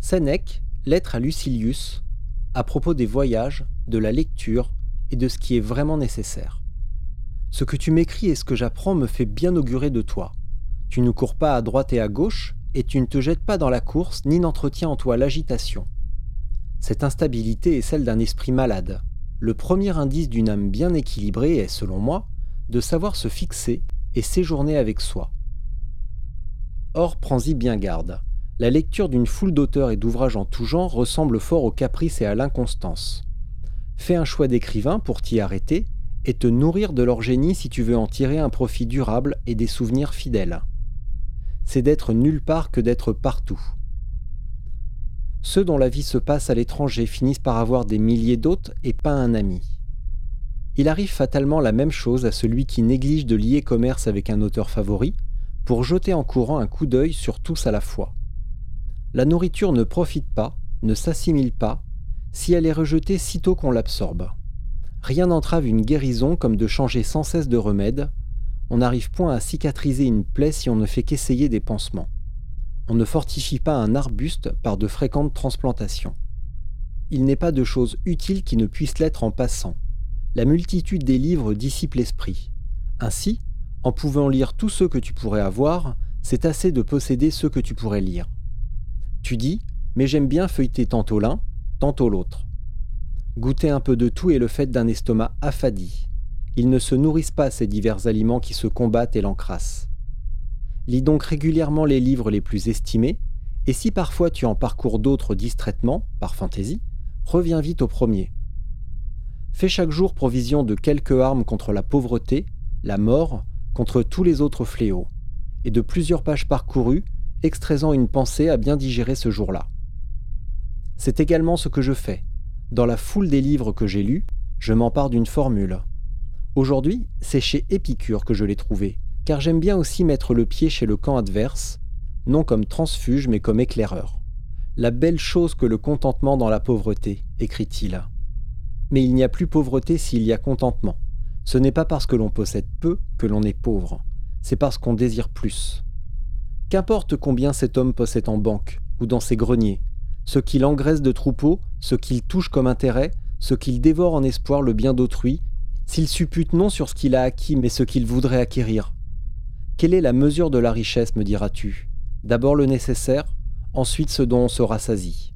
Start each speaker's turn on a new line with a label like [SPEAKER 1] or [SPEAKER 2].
[SPEAKER 1] Sénèque, lettre à Lucilius, à propos des voyages, de la lecture et de ce qui est vraiment nécessaire. Ce que tu m'écris et ce que j'apprends me fait bien augurer de toi. Tu ne cours pas à droite et à gauche, et tu ne te jettes pas dans la course, ni n'entretiens en toi l'agitation. Cette instabilité est celle d'un esprit malade. Le premier indice d'une âme bien équilibrée est, selon moi, de savoir se fixer et séjourner avec soi. Or, prends-y bien garde. La lecture d'une foule d'auteurs et d'ouvrages en tout genre ressemble fort au caprice et à l'inconstance. Fais un choix d'écrivain pour t'y arrêter et te nourrir de leur génie si tu veux en tirer un profit durable et des souvenirs fidèles. C'est d'être nulle part que d'être partout. Ceux dont la vie se passe à l'étranger finissent par avoir des milliers d'hôtes et pas un ami. Il arrive fatalement la même chose à celui qui néglige de lier commerce avec un auteur favori pour jeter en courant un coup d'œil sur tous à la fois. La nourriture ne profite pas, ne s'assimile pas, si elle est rejetée sitôt qu'on l'absorbe. Rien n'entrave une guérison comme de changer sans cesse de remède. On n'arrive point à cicatriser une plaie si on ne fait qu'essayer des pansements. On ne fortifie pas un arbuste par de fréquentes transplantations. Il n'est pas de chose utile qui ne puisse l'être en passant. La multitude des livres dissipe l'esprit. Ainsi, en pouvant lire tous ceux que tu pourrais avoir, c'est assez de posséder ceux que tu pourrais lire. Tu dis, mais j'aime bien feuilleter tantôt l'un, tantôt l'autre. Goûter un peu de tout est le fait d'un estomac affadi. Ils ne se nourrissent pas ces divers aliments qui se combattent et l'encrassent. Lis donc régulièrement les livres les plus estimés, et si parfois tu en parcours d'autres distraitement, par fantaisie, reviens vite au premier. Fais chaque jour provision de quelques armes contre la pauvreté, la mort, contre tous les autres fléaux, et de plusieurs pages parcourues, extraisant une pensée à bien digérer ce jour-là. C'est également ce que je fais, dans la foule des livres que j'ai lus, je m'empare d'une formule. Aujourd'hui, c'est chez Épicure que je l'ai trouvée, car j'aime bien aussi mettre le pied chez le camp adverse, non comme transfuge mais comme éclaireur. La belle chose que le contentement dans la pauvreté, écrit-il. Mais il n'y a plus pauvreté s'il y a contentement. Ce n'est pas parce que l'on possède peu que l'on est pauvre, c'est parce qu'on désire plus. Qu'importe combien cet homme possède en banque ou dans ses greniers, ce qu'il engraisse de troupeaux, ce qu'il touche comme intérêt, ce qu'il dévore en espoir le bien d'autrui, s'il suppute non sur ce qu'il a acquis, mais ce qu'il voudrait acquérir. Quelle est la mesure de la richesse, me diras-tu? D'abord le nécessaire, ensuite ce dont on se rassasie.